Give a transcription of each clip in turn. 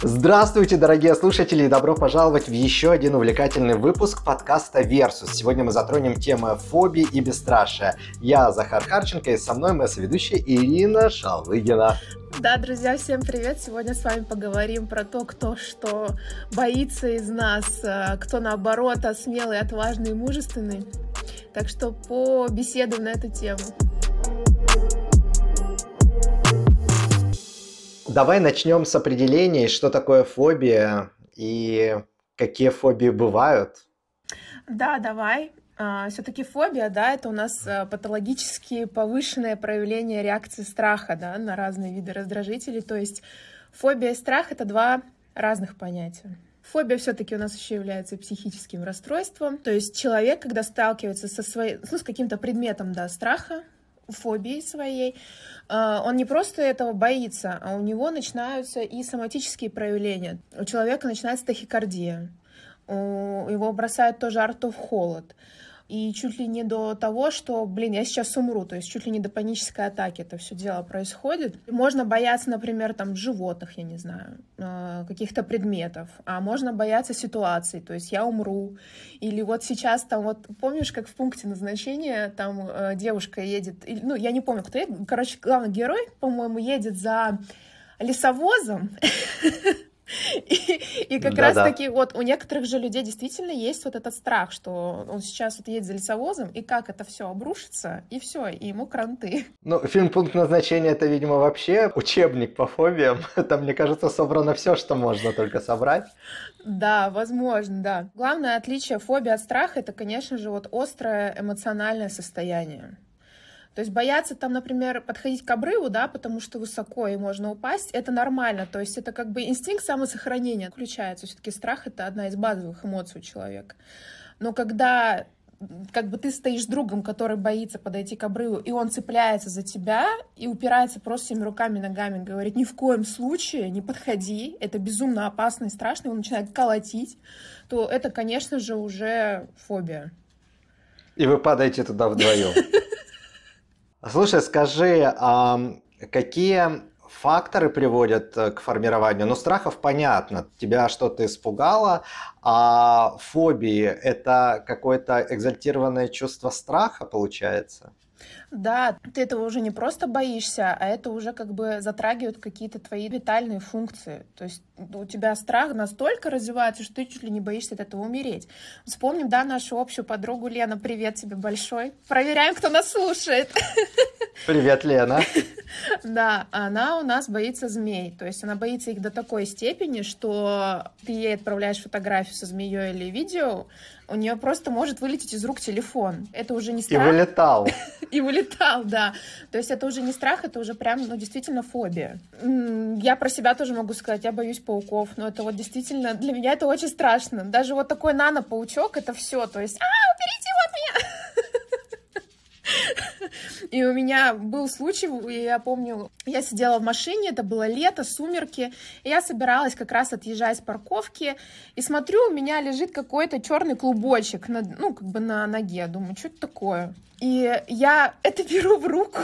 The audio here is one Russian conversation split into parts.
Здравствуйте, дорогие слушатели, и добро пожаловать в еще один увлекательный выпуск подкаста Versus. Сегодня мы затронем темы фобии и бесстрашия. Я Захар Харченко, и со мной моя соведущая Ирина Шалвыгина. Да, друзья, всем привет! Сегодня с вами поговорим про то, кто что боится из нас, э, кто наоборот смелый, отважный и мужественный. Так что побеседуем на эту тему. Давай начнем с определения, что такое фобия и какие фобии бывают. Да, давай. А, Все-таки фобия, да, это у нас а, патологически повышенное проявление реакции страха, да, на разные виды раздражителей. То есть фобия и страх — это два разных понятия. Фобия все-таки у нас еще является психическим расстройством. То есть человек, когда сталкивается со своей, ну, с каким-то предметом, да, страха, фобией своей, а, он не просто этого боится, а у него начинаются и соматические проявления. У человека начинается тахикардия, у его бросает то жар, то в холод и чуть ли не до того, что, блин, я сейчас умру, то есть чуть ли не до панической атаки это все дело происходит. Можно бояться, например, там животных, я не знаю, э, каких-то предметов, а можно бояться ситуаций, то есть я умру, или вот сейчас там вот помнишь, как в пункте назначения там э, девушка едет, ну я не помню, кто едет, короче, главный герой, по-моему, едет за лесовозом, И, и как да, раз таки вот у некоторых же людей действительно есть вот этот страх, что он сейчас вот едет за лесовозом, и как это все обрушится, и все, и ему кранты. Ну, фильм «Пункт назначения» — это, видимо, вообще учебник по фобиям. Там, мне кажется, собрано все, что можно только собрать. Да, возможно, да. Главное отличие фобии от страха — это, конечно же, вот острое эмоциональное состояние. То есть бояться там, например, подходить к обрыву, да, потому что высоко и можно упасть, это нормально. То есть это как бы инстинкт самосохранения включается. Все-таки страх — это одна из базовых эмоций у человека. Но когда как бы ты стоишь с другом, который боится подойти к обрыву, и он цепляется за тебя и упирается просто всеми руками, ногами, говорит, ни в коем случае не подходи, это безумно опасно и страшно, и он начинает колотить, то это, конечно же, уже фобия. И вы падаете туда вдвоем. Слушай, скажи, а какие факторы приводят э, к формированию? Ну, страхов понятно, тебя что-то испугало, а фобии – это какое-то экзальтированное чувство страха, получается? Да, ты этого уже не просто боишься, а это уже как бы затрагивает какие-то твои витальные функции. То есть у тебя страх настолько развивается, что ты чуть ли не боишься от этого умереть. Вспомним, да, нашу общую подругу Лена, привет тебе большой. Проверяем, кто нас слушает. Привет, Лена. Да, она у нас боится змей. То есть она боится их до такой степени, что ты ей отправляешь фотографию со змеей или видео, у нее просто может вылететь из рук телефон. Это уже не страх. И вылетал. И вылетал, да. То есть это уже не страх, это уже прям, ну, действительно фобия. Я про себя тоже могу сказать, я боюсь пауков, но это вот действительно, для меня это очень страшно. Даже вот такой нано-паучок, это все. То есть, а, уберите от меня! И у меня был случай, я помню, я сидела в машине, это было лето, сумерки, и я собиралась как раз отъезжать с парковки, и смотрю, у меня лежит какой-то черный клубочек, на, ну, как бы на ноге, думаю, что это такое? И я это беру в руку,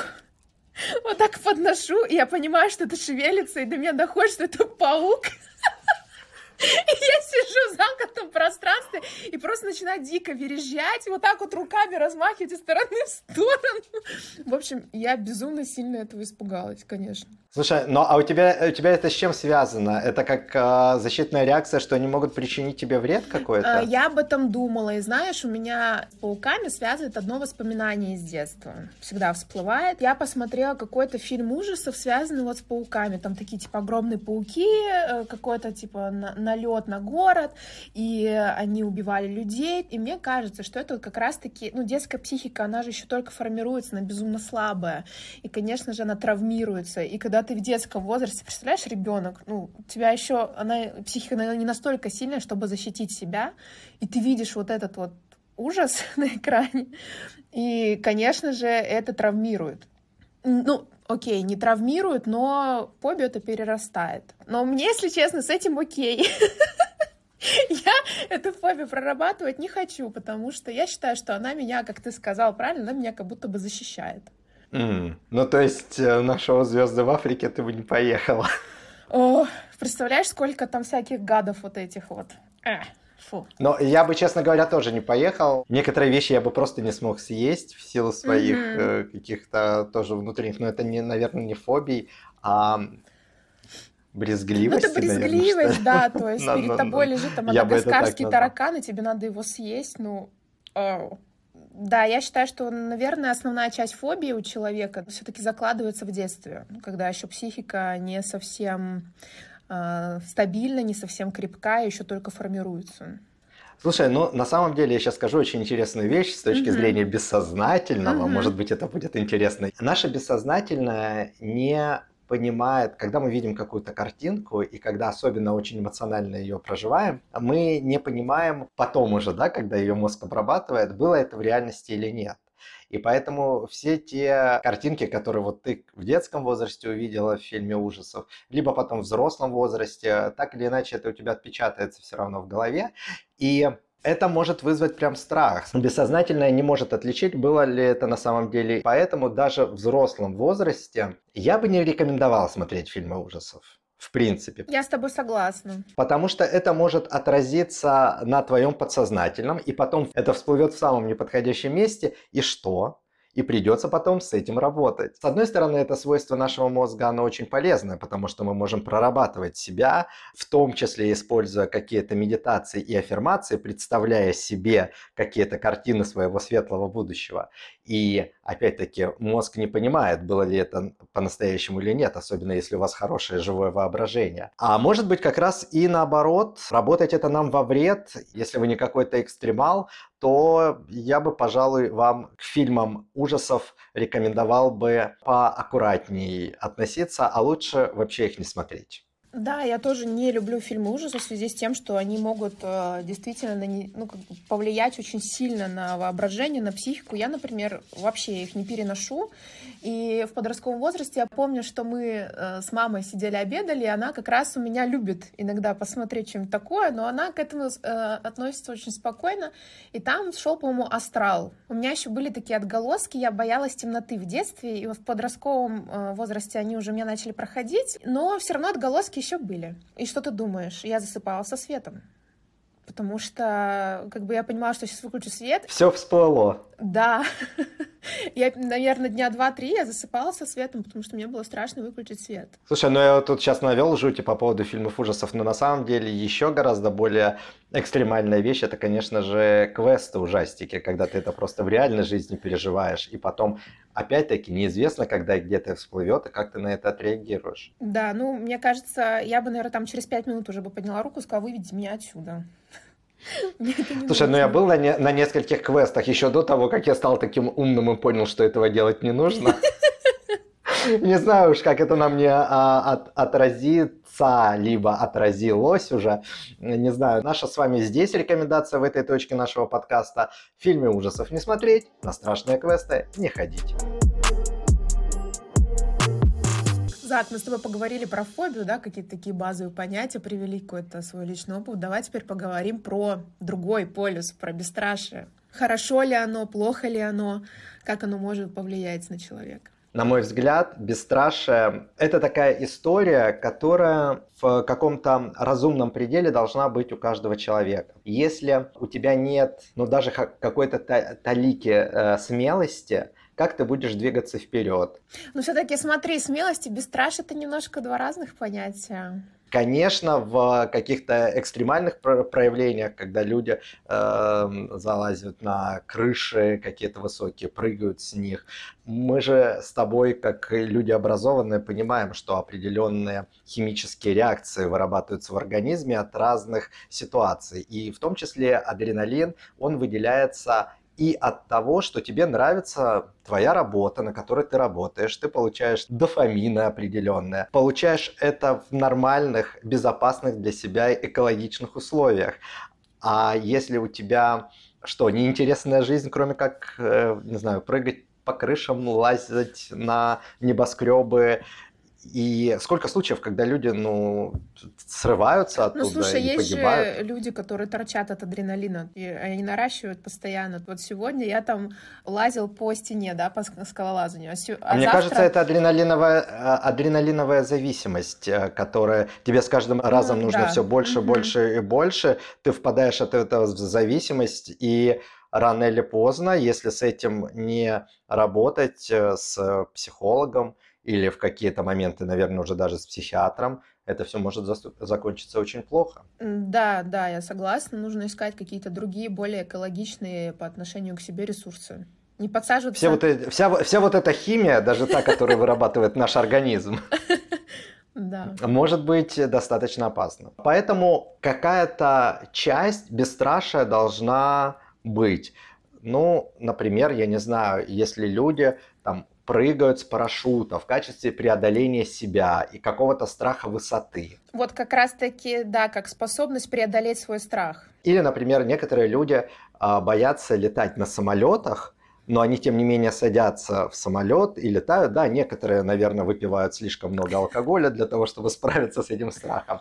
вот так подношу, и я понимаю, что это шевелится, и до меня доходит, что это паук. И я сижу в замкнутом пространстве и просто начинаю дико верещать, вот так вот руками размахивать из стороны в сторону. В общем, я безумно сильно этого испугалась, конечно. Слушай, ну а у тебя, у тебя это с чем связано? Это как э, защитная реакция, что они могут причинить тебе вред какой-то? Э, я об этом думала, и знаешь, у меня с пауками связывает одно воспоминание из детства. Всегда всплывает. Я посмотрела какой-то фильм ужасов, связанный вот с пауками. Там такие типа огромные пауки, э, какой-то типа налет на город, и они убивали людей. И мне кажется, что это вот как раз-таки, ну, детская психика, она же еще только формируется, она безумно слабая. И, конечно же, она травмируется. И когда ты в детском возрасте, представляешь, ребенок, ну, у тебя еще, она, психика наверное, не настолько сильная, чтобы защитить себя, и ты видишь вот этот вот ужас на экране, и, конечно же, это травмирует. Ну, окей, не травмирует, но фобию это перерастает. Но мне, если честно, с этим окей. Я эту фобию прорабатывать не хочу, потому что я считаю, что она меня, как ты сказал правильно, она меня как будто бы защищает. Mm. Ну, то есть э, на шоу «Звезды в Африке» ты бы не поехала. О, представляешь, сколько там всяких гадов вот этих вот. Э, фу. Но я бы, честно говоря, тоже не поехал. Некоторые вещи я бы просто не смог съесть в силу своих mm-hmm. э, каких-то тоже внутренних, но это, не, наверное, не фобий, а брезгливость. Ну, это брезгливость, наверное, да, то есть перед тобой лежит там мадагаскарский таракан, и тебе надо его съесть, ну, да, я считаю, что, наверное, основная часть фобии у человека все-таки закладывается в детстве, когда еще психика не совсем э, стабильна, не совсем крепка, еще только формируется. Слушай, ну на самом деле я сейчас скажу очень интересную вещь с точки mm-hmm. зрения бессознательного. Mm-hmm. Может быть, это будет интересно. Наше бессознательное не понимает, когда мы видим какую-то картинку, и когда особенно очень эмоционально ее проживаем, мы не понимаем потом уже, да, когда ее мозг обрабатывает, было это в реальности или нет. И поэтому все те картинки, которые вот ты в детском возрасте увидела в фильме ужасов, либо потом в взрослом возрасте, так или иначе это у тебя отпечатается все равно в голове. И это может вызвать прям страх. Бессознательное не может отличить, было ли это на самом деле. Поэтому даже в взрослом возрасте я бы не рекомендовал смотреть фильмы ужасов. В принципе. Я с тобой согласна. Потому что это может отразиться на твоем подсознательном, и потом это всплывет в самом неподходящем месте. И что? И придется потом с этим работать. С одной стороны, это свойство нашего мозга, оно очень полезное, потому что мы можем прорабатывать себя, в том числе используя какие-то медитации и аффирмации, представляя себе какие-то картины своего светлого будущего. И опять-таки мозг не понимает, было ли это по-настоящему или нет, особенно если у вас хорошее живое воображение. А может быть как раз и наоборот, работать это нам во вред, если вы не какой-то экстремал, то я бы, пожалуй, вам к фильмам ужасов рекомендовал бы поаккуратнее относиться, а лучше вообще их не смотреть. Да, я тоже не люблю фильмы ужасов в связи с тем, что они могут э, действительно не, ну, как бы повлиять очень сильно на воображение, на психику. Я, например, вообще их не переношу. И в подростковом возрасте я помню, что мы э, с мамой сидели обедали, и она как раз у меня любит иногда посмотреть что-нибудь такое, но она к этому э, относится очень спокойно. И там шел, по-моему, «Астрал». У меня еще были такие отголоски, я боялась темноты в детстве, и в подростковом э, возрасте они уже меня начали проходить, но все равно отголоски еще были. И что ты думаешь? Я засыпала со светом потому что как бы я понимала, что сейчас выключу свет. Все всплыло. Да. Я, наверное, дня два-три я засыпала со светом, потому что мне было страшно выключить свет. Слушай, ну я тут сейчас навел жути по поводу фильмов ужасов, но на самом деле еще гораздо более экстремальная вещь, это, конечно же, квесты ужастики, когда ты это просто в реальной жизни переживаешь, и потом, опять-таки, неизвестно, когда и где ты всплывет, и как ты на это отреагируешь. Да, ну, мне кажется, я бы, наверное, там через пять минут уже бы подняла руку и сказала, выведи меня отсюда. Слушай, ну я был на, не, на нескольких квестах еще до того, как я стал таким умным и понял, что этого делать не нужно. Не знаю уж, как это на мне а, от, отразится, либо отразилось уже. Не знаю. Наша с вами здесь рекомендация в этой точке нашего подкаста. Фильмы ужасов не смотреть, на страшные квесты не ходить. Зак, мы с тобой поговорили про фобию, да, какие-то такие базовые понятия, привели какой-то свой личный опыт. Давай теперь поговорим про другой полюс, про бесстрашие. Хорошо ли оно, плохо ли оно, как оно может повлиять на человека? На мой взгляд, бесстрашие – это такая история, которая в каком-то разумном пределе должна быть у каждого человека. Если у тебя нет, ну даже какой-то талики э, смелости, как ты будешь двигаться вперед. Но все-таки смотри, смелость и бесстрашие это немножко два разных понятия. Конечно, в каких-то экстремальных проявлениях, когда люди э, залазят на крыши какие-то высокие, прыгают с них, мы же с тобой, как люди образованные, понимаем, что определенные химические реакции вырабатываются в организме от разных ситуаций. И в том числе адреналин, он выделяется и от того, что тебе нравится твоя работа, на которой ты работаешь, ты получаешь дофамины определенные, получаешь это в нормальных, безопасных для себя экологичных условиях. А если у тебя что, неинтересная жизнь, кроме как, э, не знаю, прыгать по крышам, лазить на небоскребы И сколько случаев, когда люди, ну, срываются оттуда ну, слушай, и есть погибают? же люди, которые торчат от адреналина, и они наращивают постоянно. Вот сегодня я там лазил по стене, да, по скалолазанию. А, а Мне завтра... кажется, это адреналиновая, а, адреналиновая зависимость, э, которая тебе с каждым разом ну, нужно да. все больше, угу. больше и больше. Ты впадаешь от этого в зависимость, и рано или поздно, если с этим не работать э, с психологом, или в какие-то моменты, наверное, уже даже с психиатром, это все может закончиться очень плохо. Да, да, я согласна. Нужно искать какие-то другие, более экологичные по отношению к себе ресурсы. Не подсаживаться... Все вот эти, вся, вся вот эта химия, даже та, которую вырабатывает наш организм, да. может быть достаточно опасна. Поэтому какая-то часть бесстрашия должна быть. Ну, например, я не знаю, если люди там прыгают с парашюта в качестве преодоления себя и какого-то страха высоты. Вот как раз-таки, да, как способность преодолеть свой страх. Или, например, некоторые люди а, боятся летать на самолетах, но они, тем не менее, садятся в самолет и летают. Да, некоторые, наверное, выпивают слишком много алкоголя для того, чтобы справиться с этим страхом.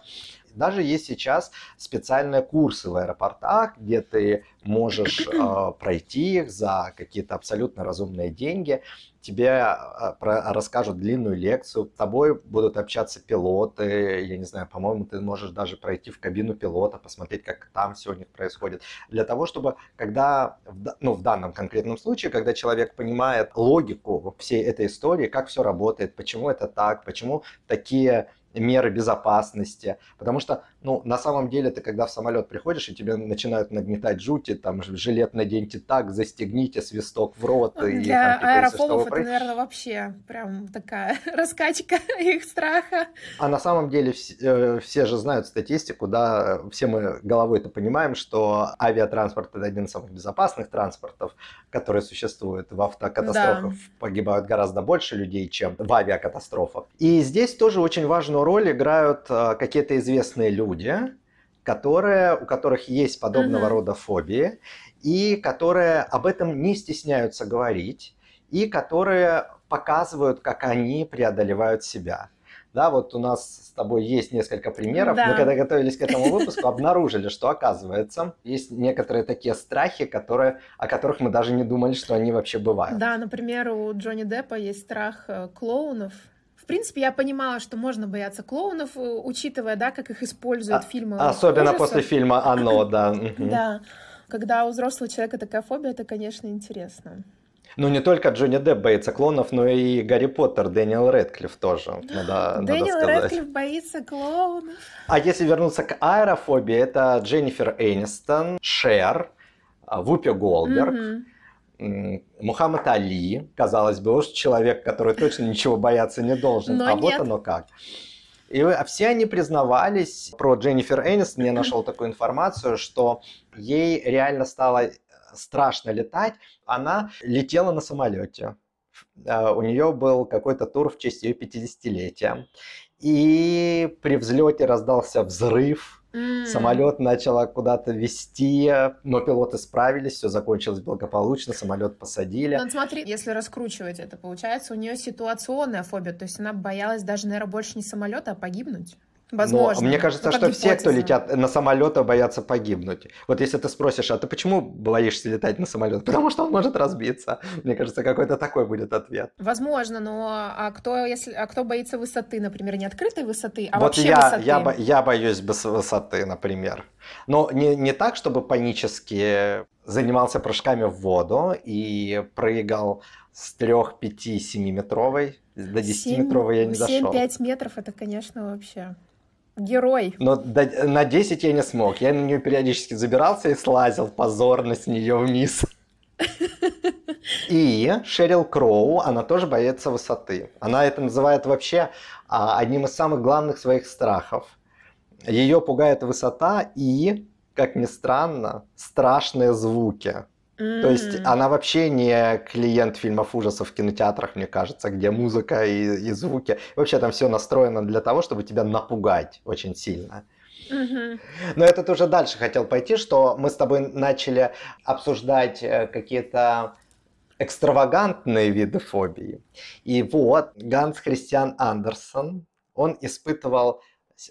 Даже есть сейчас специальные курсы в аэропортах, где ты можешь э, пройти их за какие-то абсолютно разумные деньги. Тебе э, про, расскажут длинную лекцию, с тобой будут общаться пилоты. Я не знаю, по-моему, ты можешь даже пройти в кабину пилота, посмотреть, как там все у них происходит. Для того, чтобы, когда, ну, в данном конкретном случае, когда человек понимает логику всей этой истории, как все работает, почему это так, почему такие меры безопасности. Потому что, ну, на самом деле, ты когда в самолет приходишь, и тебе начинают нагнетать жути, там, жилет наденьте так, застегните, свисток в рот. Ну, и, для там, аэрофобов это, наверное, вообще прям такая раскачка их страха. А на самом деле все, э, все же знают статистику, да, все мы головой это понимаем, что авиатранспорт это один из самых безопасных транспортов, которые существуют. В автокатастрофах да. погибают гораздо больше людей, чем в авиакатастрофах. И здесь тоже очень важную роль играют э, какие-то известные люди, которые, у которых есть подобного mm-hmm. рода фобии, и которые об этом не стесняются говорить, и которые показывают, как они преодолевают себя. Да, вот у нас с тобой есть несколько примеров. Да. Мы когда готовились к этому выпуску, обнаружили, что оказывается, есть некоторые такие страхи, которые, о которых мы даже не думали, что они вообще бывают. Да, например, у Джонни Деппа есть страх э, клоунов, в принципе, я понимала, что можно бояться клоунов, э, учитывая, да, как их используют а, фильмы. Особенно ужасов. после фильма «Оно», да. Да. Когда у взрослого человека такая фобия, это, конечно, интересно. Ну, не только Джонни Депп боится клоунов, но и Гарри Поттер, Дэниел Рэдклифф тоже, надо, Дэниел надо Рэдклифф боится клоунов. А если вернуться к аэрофобии, это Дженнифер Энистон, Шер, Вупи Голдберг, mm-hmm. Мухаммад Али, казалось бы, уж человек, который точно ничего бояться не должен, Но а нет. вот оно как. И все они признавались про Дженнифер Энистон, я нашел такую информацию, что ей реально стало страшно летать, она летела на самолете. А, у нее был какой-то тур в честь ее 50-летия. И при взлете раздался взрыв, Mm. Самолет начало куда-то вести, но пилоты справились, все закончилось благополучно, самолет посадили. Ну, смотри, если раскручивать это, получается, у нее ситуационная фобия, то есть она боялась даже, наверное, больше не самолета, а погибнуть. Возможно. Но мне кажется, ну, что все, кто летят на самолетах, боятся погибнуть. Вот если ты спросишь, а ты почему боишься летать на самолет? Потому что он может разбиться. Мне кажется, какой-то такой будет ответ. Возможно, но а кто, если, а кто боится высоты, например, не открытой высоты, а вот вообще я, высоты? Я, бо, я боюсь без высоты, например. Но не, не так, чтобы панически занимался прыжками в воду и прыгал с 3, 5, 7 метровой. До 10 метровой я не 7, дошел. 7-5 метров это, конечно, вообще герой. Но на 10 я не смог. Я на нее периодически забирался и слазил позорно с нее вниз. И Шерил Кроу, она тоже боится высоты. Она это называет вообще а, одним из самых главных своих страхов. Ее пугает высота и, как ни странно, страшные звуки. Mm-hmm. То есть она вообще не клиент фильмов ужасов в кинотеатрах, мне кажется, где музыка и, и звуки. Вообще там все настроено для того, чтобы тебя напугать очень сильно. Mm-hmm. Но это уже дальше хотел пойти, что мы с тобой начали обсуждать э, какие-то экстравагантные виды фобии. И вот Ганс Христиан Андерсон, он испытывал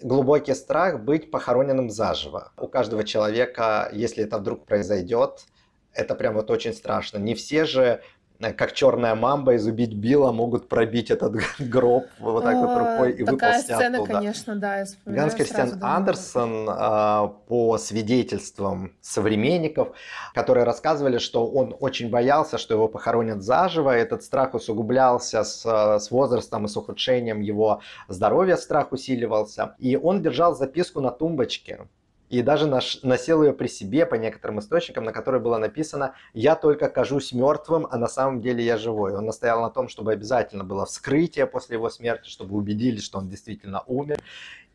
глубокий страх быть похороненным заживо. У каждого человека, если это вдруг произойдет, это прям вот очень страшно. Не все же Э, как черная мамба из «Убить Билла» могут пробить этот гроб вот так вот рукой и Такая сцена, оттуда. конечно, да, я Ганс Кристиан Андерсон а, по свидетельствам современников, которые рассказывали, что он очень боялся, что его похоронят заживо, этот страх усугублялся с, с возрастом и с ухудшением его здоровья, страх усиливался, и он держал записку на тумбочке, и даже наш, носил ее при себе по некоторым источникам, на которой было написано «Я только кажусь мертвым, а на самом деле я живой». Он настоял на том, чтобы обязательно было вскрытие после его смерти, чтобы убедились, что он действительно умер.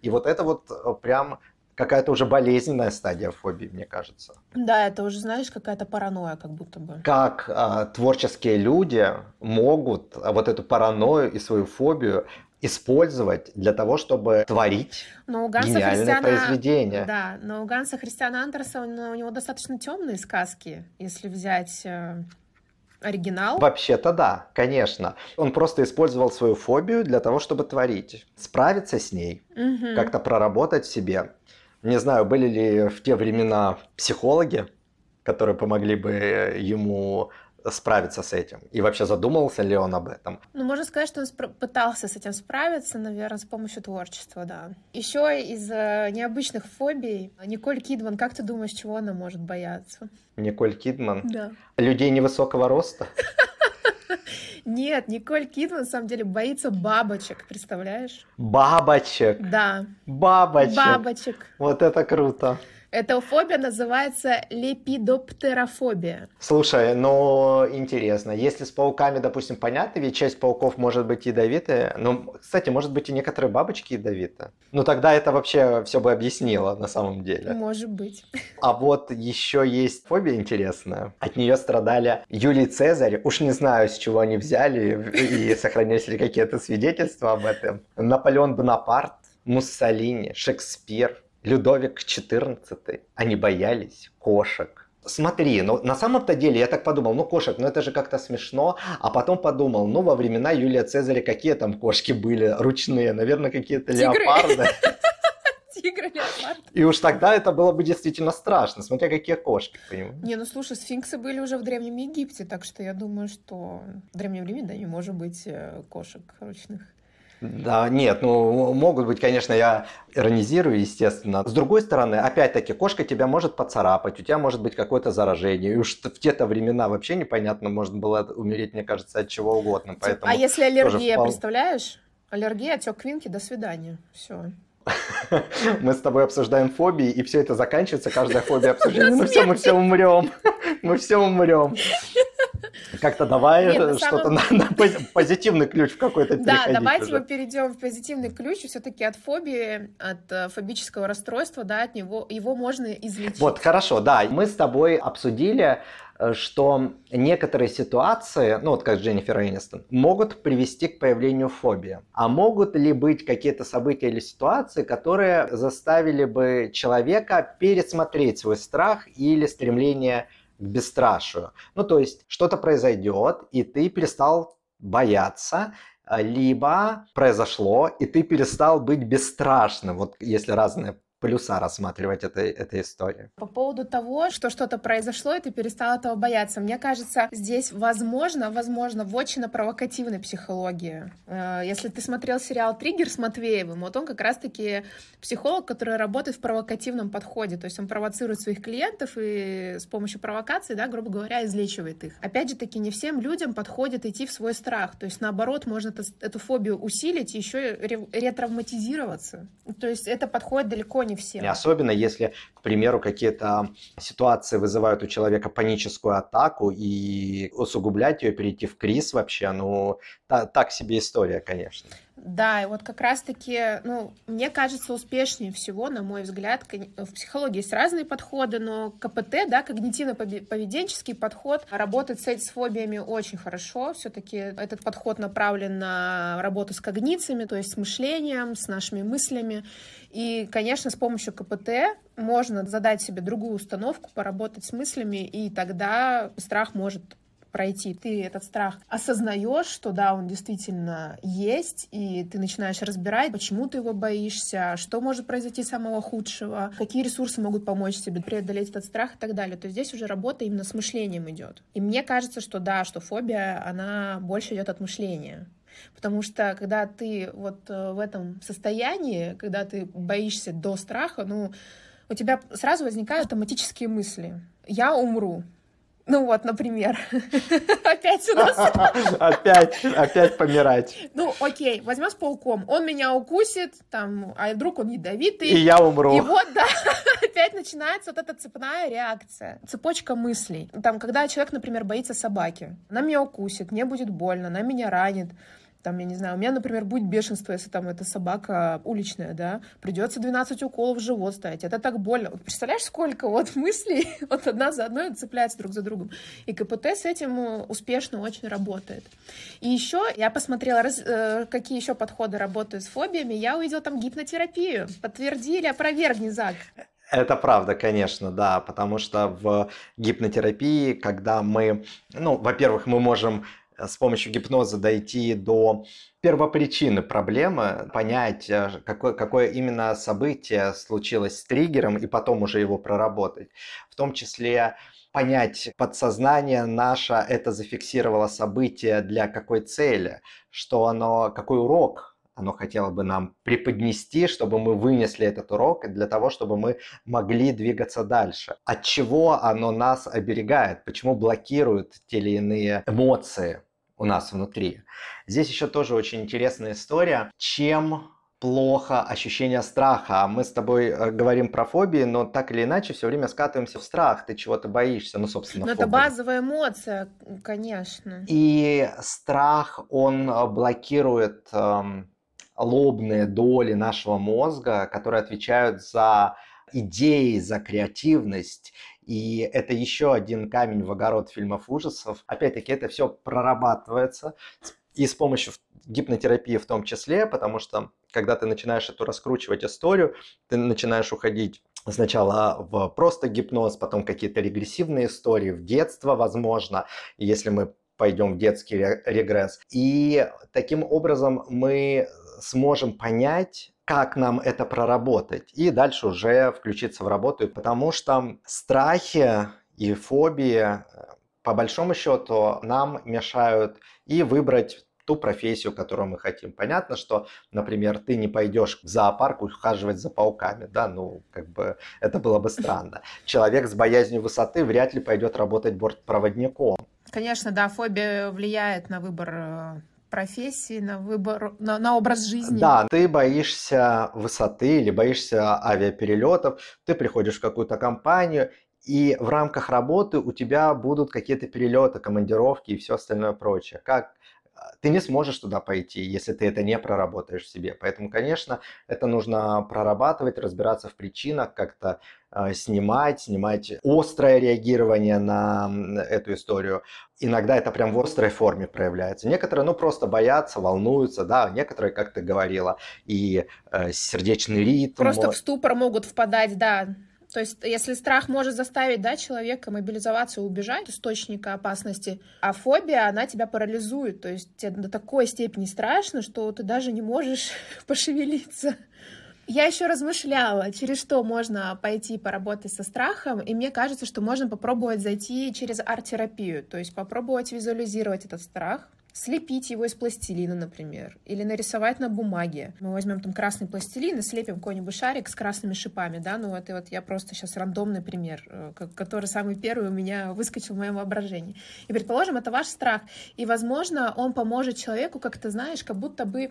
И вот это вот э, прям какая-то уже болезненная стадия фобии, мне кажется. Да, это уже, знаешь, какая-то паранойя как будто бы. Как а, творческие люди могут вот эту паранойю и свою фобию использовать для того, чтобы творить но у Ганса гениальное Христиана, произведение. Да, но у Ганса Христиана Андерсона у него достаточно темные сказки, если взять э, оригинал. Вообще-то да, конечно. Он просто использовал свою фобию для того, чтобы творить, справиться с ней, угу. как-то проработать в себе. Не знаю, были ли в те времена психологи, которые помогли бы ему справиться с этим? И вообще задумывался ли он об этом? Ну, можно сказать, что он пытался с этим справиться, наверное, с помощью творчества, да. Еще из э, необычных фобий Николь Кидман, как ты думаешь, чего она может бояться? Николь Кидман? Да. Людей невысокого роста? Нет, Николь Кидман на самом деле боится бабочек, представляешь? Бабочек? Да. Бабочек. Бабочек. Вот это круто. Эта фобия называется лепидоптерофобия. Слушай, ну интересно, если с пауками, допустим, понятно, ведь часть пауков может быть ядовитая, ну, кстати, может быть и некоторые бабочки ядовиты. Ну тогда это вообще все бы объяснило на самом деле. Может быть. А вот еще есть фобия интересная. От нее страдали Юлий Цезарь, уж не знаю, с чего они взяли и сохранились ли какие-то свидетельства об этом. Наполеон Бонапарт, Муссолини, Шекспир, Людовик XIV, они боялись кошек. Смотри, ну на самом-то деле я так подумал, ну кошек, ну это же как-то смешно, а потом подумал, ну во времена Юлия Цезаря какие там кошки были ручные, наверное какие-то леопарды. Тигры, леопарды. И уж тогда это было бы действительно страшно, смотря какие кошки, понимаешь? Не, ну слушай, сфинксы были уже в Древнем Египте, так что я думаю, что в Древнем Риме, да, не может быть э, кошек ручных. Да, нет, ну могут быть, конечно, я иронизирую, естественно. С другой стороны, опять-таки, кошка тебя может поцарапать, у тебя может быть какое-то заражение. И уж в те-то времена вообще непонятно, можно было умереть, мне кажется, от чего угодно. Поэтому а если аллергия, впол... представляешь? Аллергия, отек квинки, до свидания. Все. Мы с тобой обсуждаем фобии, и все это заканчивается, каждая фобия обсуждения. Ну все, мы все умрем. Мы все умрем. Как-то давай Нет, что-то на, на позитивный ключ в какой-то Да, давайте уже. мы перейдем в позитивный ключ, все-таки от фобии, от э, фобического расстройства, да, от него, его можно излечить. Вот, хорошо, да, мы с тобой обсудили э, что некоторые ситуации, ну вот как Дженнифер Энистон, могут привести к появлению фобии. А могут ли быть какие-то события или ситуации, которые заставили бы человека пересмотреть свой страх или стремление бесстрашию. Ну, то есть что-то произойдет, и ты перестал бояться, либо произошло, и ты перестал быть бесстрашным. Вот если разные плюса рассматривать этой, этой истории. По поводу того, что что-то произошло, и ты перестал этого бояться. Мне кажется, здесь возможно, возможно, в очень провокативной психологии. Э, если ты смотрел сериал «Триггер» с Матвеевым, вот он как раз-таки психолог, который работает в провокативном подходе. То есть он провоцирует своих клиентов и с помощью провокации, да, грубо говоря, излечивает их. Опять же таки, не всем людям подходит идти в свой страх. То есть наоборот, можно эту фобию усилить и еще ретравматизироваться. То есть это подходит далеко не всем. Особенно если, к примеру, какие-то ситуации вызывают у человека паническую атаку и усугублять ее, перейти в криз вообще, ну, та, так себе история, конечно. Да, и вот как раз-таки, ну, мне кажется, успешнее всего, на мой взгляд, в психологии есть разные подходы, но КПТ, да, когнитивно-поведенческий подход, работает с, с фобиями очень хорошо. Все-таки этот подход направлен на работу с когнициями, то есть с мышлением, с нашими мыслями. И, конечно, с помощью КПТ можно задать себе другую установку, поработать с мыслями, и тогда страх может пройти. Ты этот страх осознаешь, что да, он действительно есть, и ты начинаешь разбирать, почему ты его боишься, что может произойти самого худшего, какие ресурсы могут помочь тебе преодолеть этот страх и так далее. То есть здесь уже работа именно с мышлением идет. И мне кажется, что да, что фобия, она больше идет от мышления. Потому что когда ты вот э, в этом состоянии, когда ты боишься до страха, ну, у тебя сразу возникают автоматические мысли. Я умру. Ну вот, например. Опять у нас. Опять, опять помирать. Ну, окей, возьмем с пауком. Он меня укусит, там, а вдруг он ядовитый. И я умру. И вот, да, опять начинается вот эта цепная реакция, цепочка мыслей. Там, когда человек, например, боится собаки, она меня укусит, мне будет больно, она меня ранит там, я не знаю, у меня, например, будет бешенство, если там эта собака уличная, да, придется 12 уколов в живот ставить, это так больно. Представляешь, сколько вот мыслей вот одна за одной цепляется друг за другом. И КПТ с этим э, успешно очень работает. И еще я посмотрела, раз, э, какие еще подходы работают с фобиями, я увидела там гипнотерапию. Подтвердили, опровергни, Зак. Это правда, конечно, да, потому что в гипнотерапии, когда мы, ну, во-первых, мы можем с помощью гипноза дойти до первопричины проблемы, понять, э, какое, какое именно событие случилось с триггером, и потом уже его проработать. В том числе понять подсознание наше это зафиксировало событие для какой цели, что оно, какой урок оно хотело бы нам преподнести, чтобы мы вынесли этот урок для того, чтобы мы могли двигаться дальше. От чего оно нас оберегает? Почему блокирует те или иные эмоции? У нас внутри. Здесь еще тоже очень интересная история. Чем плохо ощущение страха. Мы с тобой э, говорим про фобии, но так или иначе все время скатываемся в страх. Ты чего-то боишься, ну, собственно, Но это базовая эмоция, конечно. И страх, он э, блокирует эм, лобные доли нашего мозга, которые отвечают за идеи, за креативность. И это еще один камень в огород фильмов ужасов. Опять-таки, это все прорабатывается и с помощью гипнотерапии в том числе, потому что когда ты начинаешь эту раскручивать историю, ты начинаешь уходить сначала в просто гипноз, потом какие-то регрессивные истории, в детство, возможно, если мы пойдем в детский регресс. И таким образом мы сможем понять, как нам это проработать, и дальше уже включиться в работу, потому что страхи и фобии, э, по большому счету, нам мешают и выбрать ту профессию, которую мы хотим. Понятно, что, например, ты не пойдешь в зоопарк ухаживать за пауками, да, ну, как бы это было бы странно. Человек с боязнью высоты вряд ли пойдет работать бортпроводником. Конечно, да, фобия влияет на выбор э, профессии, на выбор, на, на образ жизни. Да, ты боишься высоты или боишься авиаперелетов, ты приходишь в какую-то компанию, и в рамках работы у тебя будут какие-то перелеты, командировки и все остальное прочее. Как ты не сможешь туда пойти, если ты это не проработаешь в себе. Поэтому, конечно, это нужно прорабатывать, разбираться в причинах, как-то э, снимать, снимать острое реагирование на эту историю. Иногда это прям в острой форме проявляется. Некоторые, ну, просто боятся, волнуются, да, некоторые, как ты говорила, и э, сердечный ритм. Просто в ступор могут впадать, да. То есть, если страх может заставить да, человека мобилизоваться и убежать источника опасности, а фобия, она тебя парализует. То есть, тебе до такой степени страшно, что ты даже не можешь пошевелиться. Я еще размышляла, через что можно пойти поработать со страхом, и мне кажется, что можно попробовать зайти через арт-терапию, то есть попробовать визуализировать этот страх, слепить его из пластилина, например, или нарисовать на бумаге. Мы возьмем там красный пластилин и слепим какой-нибудь шарик с красными шипами, да, ну это вот я просто сейчас рандомный пример, э, который самый первый у меня выскочил в моем воображении. И предположим, это ваш страх, и, возможно, он поможет человеку, как ты знаешь, как будто бы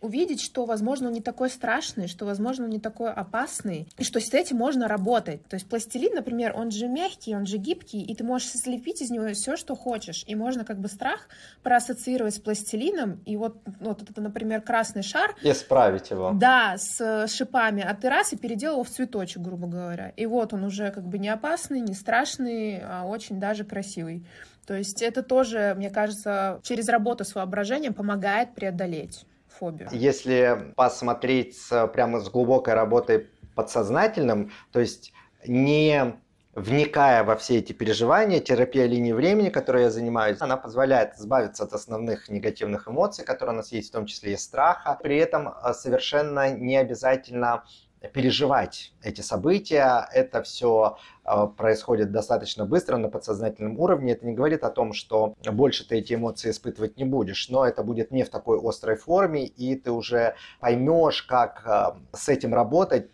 увидеть, что, возможно, он не такой страшный, что, возможно, он не такой опасный, и что с этим можно работать. То есть пластилин, например, он же мягкий, он же гибкий, и ты можешь слепить из него все, что хочешь. И можно как бы страх проассоциировать с пластилином, и вот, вот это, например, красный шар. И справить его. Да, с шипами, а ты раз и переделал его в цветочек, грубо говоря. И вот он уже как бы не опасный, не страшный, а очень даже красивый. То есть это тоже, мне кажется, через работу с воображением помогает преодолеть фобию? Если посмотреть прямо с глубокой работой подсознательным, то есть не вникая во все эти переживания, терапия линии времени, которой я занимаюсь, она позволяет избавиться от основных негативных эмоций, которые у нас есть, в том числе и страха. При этом а, совершенно не обязательно переживать эти события. Это все а, происходит достаточно быстро на подсознательном уровне. Это не говорит о том, что больше ты эти эмоции испытывать не будешь, но это будет не в такой острой форме, и ты уже поймешь, как а, с этим работать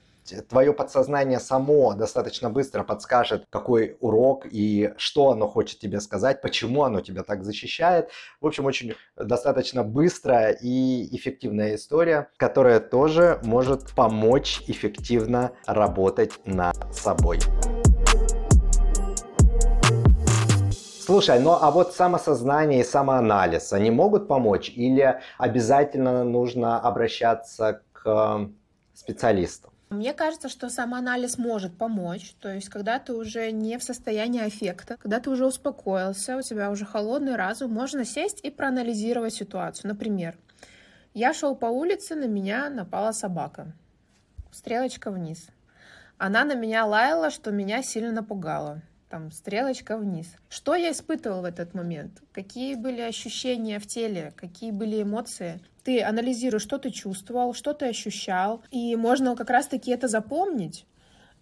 твое подсознание само достаточно быстро подскажет, какой урок и что оно хочет тебе сказать, почему оно тебя так защищает. В общем, очень достаточно быстрая и эффективная история, которая тоже может помочь эффективно работать над собой. Слушай, ну а вот самосознание и самоанализ, они могут помочь или обязательно нужно обращаться к специалисту? Мне кажется, что самоанализ может помочь. То есть, когда ты уже не в состоянии аффекта, когда ты уже успокоился, у тебя уже холодный разум, можно сесть и проанализировать ситуацию. Например, я шел по улице, на меня напала собака. Стрелочка вниз. Она на меня лаяла, что меня сильно напугало там стрелочка вниз. Что я испытывал в этот момент? Какие были ощущения в теле? Какие были эмоции? Ты анализируешь, что ты чувствовал, что ты ощущал, и можно как раз-таки это запомнить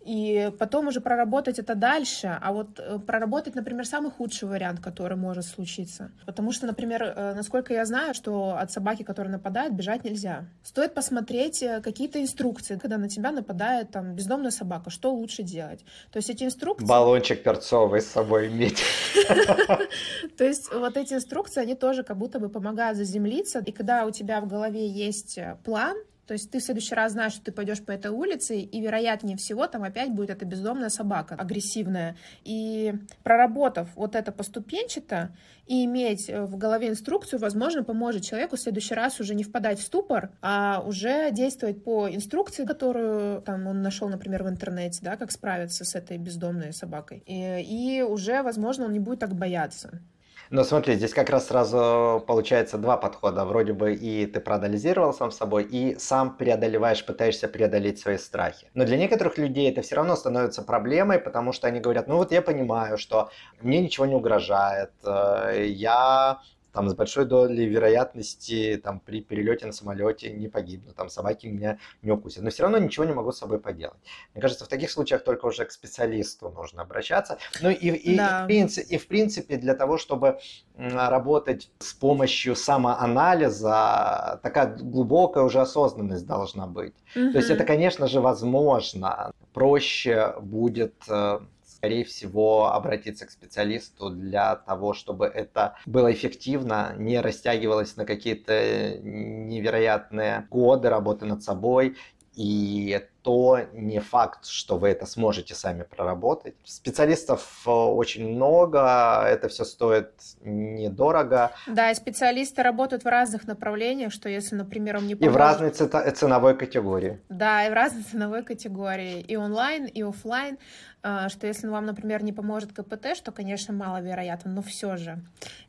и потом уже проработать это дальше, а вот э, проработать, например, самый худший вариант, который может случиться. Потому что, например, э, насколько я знаю, что от собаки, которая нападает, бежать нельзя. Стоит посмотреть э, какие-то инструкции, когда на тебя нападает там бездомная собака, что лучше делать. То есть эти инструкции... Баллончик перцовый с собой иметь. То есть вот эти инструкции, они тоже как будто бы помогают заземлиться. И когда у тебя в голове есть план, то есть ты в следующий раз знаешь, что ты пойдешь по этой улице, и вероятнее всего там опять будет эта бездомная собака, агрессивная. И проработав вот это поступенчато и иметь э, в голове инструкцию, возможно, поможет человеку в следующий раз уже не впадать в ступор, а уже действовать по инструкции, которую там он нашел, например, в интернете, да, как справиться с этой бездомной собакой. И, и уже, возможно, он не будет так бояться. Но смотри, здесь как раз сразу получается два подхода. Вроде бы и ты проанализировал сам собой, и сам преодолеваешь, пытаешься преодолеть свои страхи. Но для некоторых людей это все равно становится проблемой, потому что они говорят, ну вот я понимаю, что мне ничего не угрожает, э, я там с большой долей вероятности там при перелете на самолете не погибну, там собаки меня не укусят. Но все равно ничего не могу с собой поделать. Мне кажется, в таких случаях только уже к специалисту нужно обращаться. Ну и, и, да. и, в, принципе, и в принципе для того, чтобы работать с помощью самоанализа, такая глубокая уже осознанность должна быть. Угу. То есть это, конечно же, возможно. Проще будет э, скорее всего, обратиться к специалисту для того, чтобы это было эффективно, не растягивалось на какие-то невероятные годы работы над собой и то не факт, что вы это сможете сами проработать. Специалистов э, очень много, это все стоит недорого. Да, и специалисты работают в разных направлениях, что если, например, он не поможет... И в разной ценовой категории. Да, и в разной ценовой категории. И онлайн, и офлайн. А, что если вам, например, не поможет КПТ, что, конечно, маловероятно, но все же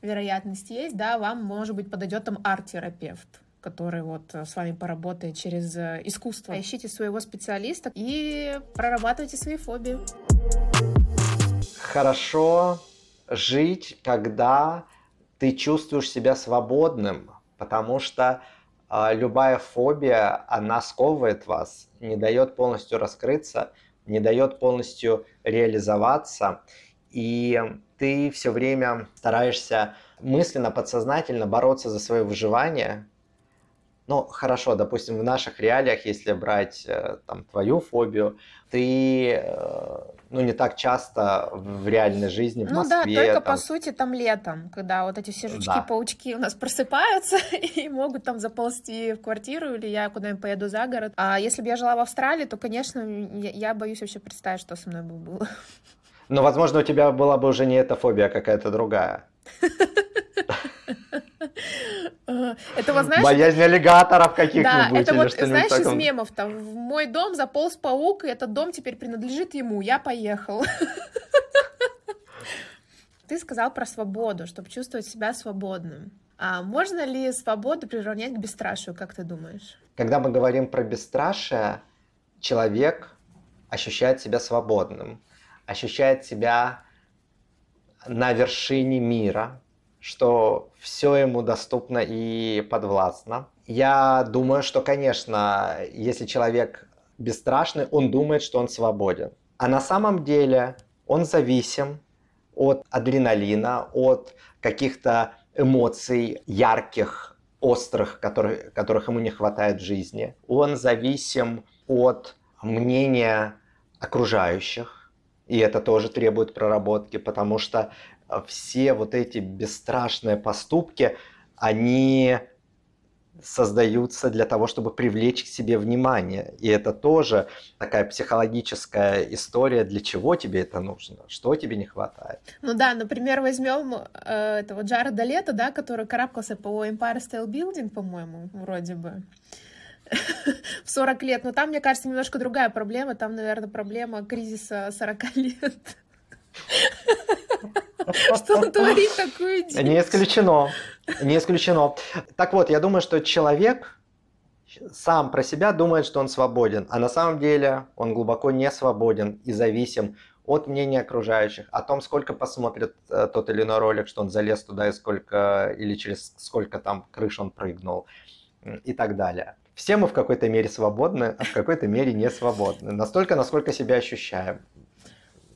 вероятность есть, да, вам, может быть, подойдет там арт-терапевт который вот э, с вами поработает через э, искусство. Ищите своего специалиста и прорабатывайте свои фобии. Хорошо жить, когда ты чувствуешь себя свободным, потому что э, любая фобия, она сковывает вас, не дает полностью раскрыться, не дает полностью реализоваться, и ты все время стараешься мысленно, подсознательно бороться за свое выживание, ну, хорошо, допустим, в наших реалиях, если брать э, там твою фобию, ты э, ну, не так часто в реальной жизни в ну, Москве. Ну да, только там... по сути там летом, когда вот эти все жучки-паучки да. у нас просыпаются и могут там заползти в квартиру, или я куда-нибудь поеду за город. А если бы я жила в Австралии, то, конечно, я, я боюсь вообще представить, что со мной бы было. Но, возможно, у тебя была бы уже не эта фобия, а какая-то другая. Это вот, знаешь... Боязнь аллигаторов каких-нибудь Да, это вот, знаешь, из мемов там, в мой дом заполз паук, и этот дом теперь принадлежит ему, я поехал. Ты сказал про свободу, чтобы чувствовать себя свободным. А можно ли свободу приравнять к бесстрашию, как ты думаешь? Когда мы говорим про бесстрашие, человек ощущает себя свободным. ощущает себя на вершине мира, что все ему доступно и подвластно. Я думаю, что, конечно, если человек бесстрашный, он думает, что он свободен. А на самом деле он зависим от адреналина, от каких-то эмоций ярких, острых, которых, которых ему не хватает в жизни. Он зависим от мнения окружающих, и это тоже требует проработки, потому что все вот эти бесстрашные поступки, они создаются для того, чтобы привлечь к себе внимание. И это тоже такая психологическая история, для чего тебе это нужно, что тебе не хватает. Ну да, например, возьмем э, этого Джареда Лето, да, который карабкался по Empire State Building, по-моему, вроде бы в 40 лет. Но там, мне кажется, немножко другая проблема. Там, наверное, проблема кризиса 40 лет. Что он творит такую дичь? Не исключено. Не исключено. Так вот, я думаю, что человек сам про себя думает, что он свободен, а на самом деле он глубоко не свободен и зависим от мнения окружающих, о том, сколько посмотрит э, тот или иной ролик, что он залез туда и сколько, или через сколько там крыш он прыгнул и так далее. Все мы в какой-то мере свободны, а в какой-то мере не свободны. Настолько, насколько себя ощущаем.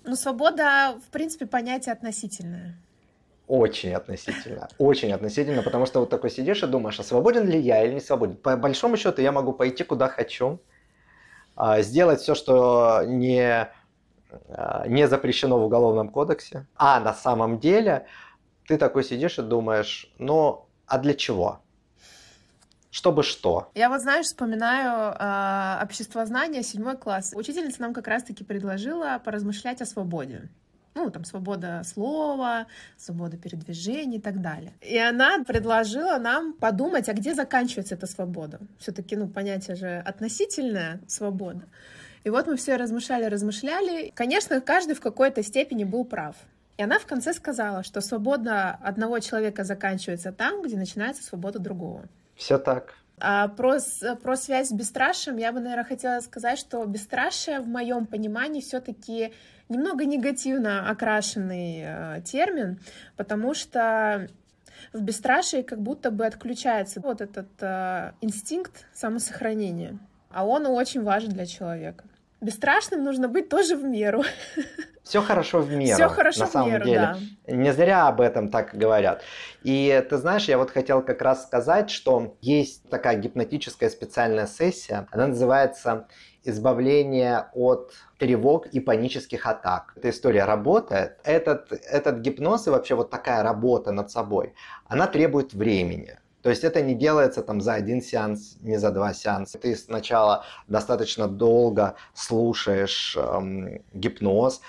Ну, свобода, в принципе, понятие относительное. Очень относительно, очень относительно, потому что вот такой сидишь и думаешь, а свободен ли я или не свободен. По большому счету я могу пойти куда хочу, а, сделать все, что не, а, не запрещено в Уголовном кодексе. А на самом деле ты такой сидишь и думаешь, ну а для чего? Чтобы что? Я вот, знаешь, вспоминаю э, обществознание, седьмой класс. Учительница нам как раз-таки предложила поразмышлять о свободе. Ну, там, свобода слова, свобода передвижения и так далее. И она предложила нам подумать, а где заканчивается эта свобода? Все-таки, ну, понятие же относительная свобода. И вот мы все размышляли, размышляли. Конечно, каждый в какой-то степени был прав. И она в конце сказала, что свобода одного человека заканчивается там, где начинается свобода другого. Все так. А про, про связь с бесстрашием я бы, наверное, хотела сказать, что бесстрашие в моем понимании все-таки немного негативно окрашенный э, термин, потому что в бесстрашии как будто бы отключается вот этот э, инстинкт самосохранения, а он очень важен для человека. Бесстрашным нужно быть тоже в меру. Все хорошо в меру. Все хорошо на самом в меру, деле. Да. Не зря об этом так говорят. И ты знаешь, я вот хотел как раз сказать, что есть такая гипнотическая специальная сессия. Она называется избавление от тревог и панических атак. Эта история работает. Этот, этот гипноз и вообще вот такая работа над собой, она требует времени. То есть это не делается там за один сеанс, не за два сеанса. Ты сначала достаточно долго слушаешь эм, гипноз,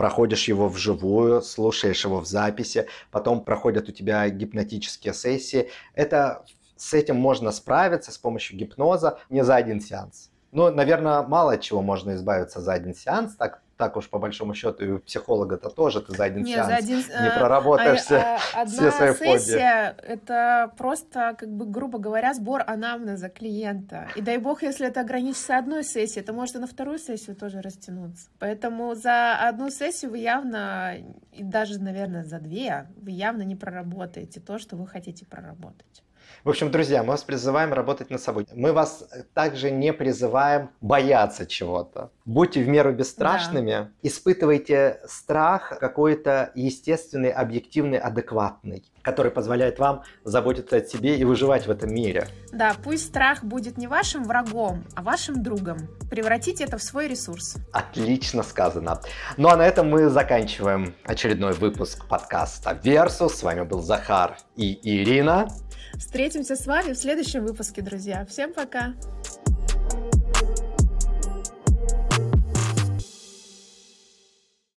проходишь его вживую, слушаешь его в записи, потом проходят у тебя гипнотические сессии. Это с этим можно справиться с помощью гипноза не за один сеанс. Ну, наверное, мало от чего можно избавиться за один сеанс, так так уж по большому счету и у психолога-то тоже ты за один Нет, сеанс за один, не а, проработаешь а, а, все свои сессия это просто, как бы, грубо говоря, сбор анамнеза клиента. И дай бог, если это ограничится одной сессией, то может и на вторую сессию тоже растянуться. Поэтому за одну сессию вы явно, и даже, наверное, за две, вы явно не проработаете то, что вы хотите проработать. В общем, друзья, мы вас призываем работать над собой. Мы вас также не призываем бояться чего-то. Будьте в меру бесстрашными, да. испытывайте страх какой-то естественный, объективный, адекватный который позволяет вам заботиться о себе и выживать в этом мире. Да, пусть страх будет не вашим врагом, а вашим другом. Превратите это в свой ресурс. Отлично сказано. Ну а на этом мы заканчиваем очередной выпуск подкаста «Версус». С вами был Захар и Ирина. Встретимся с вами в следующем выпуске, друзья. Всем пока!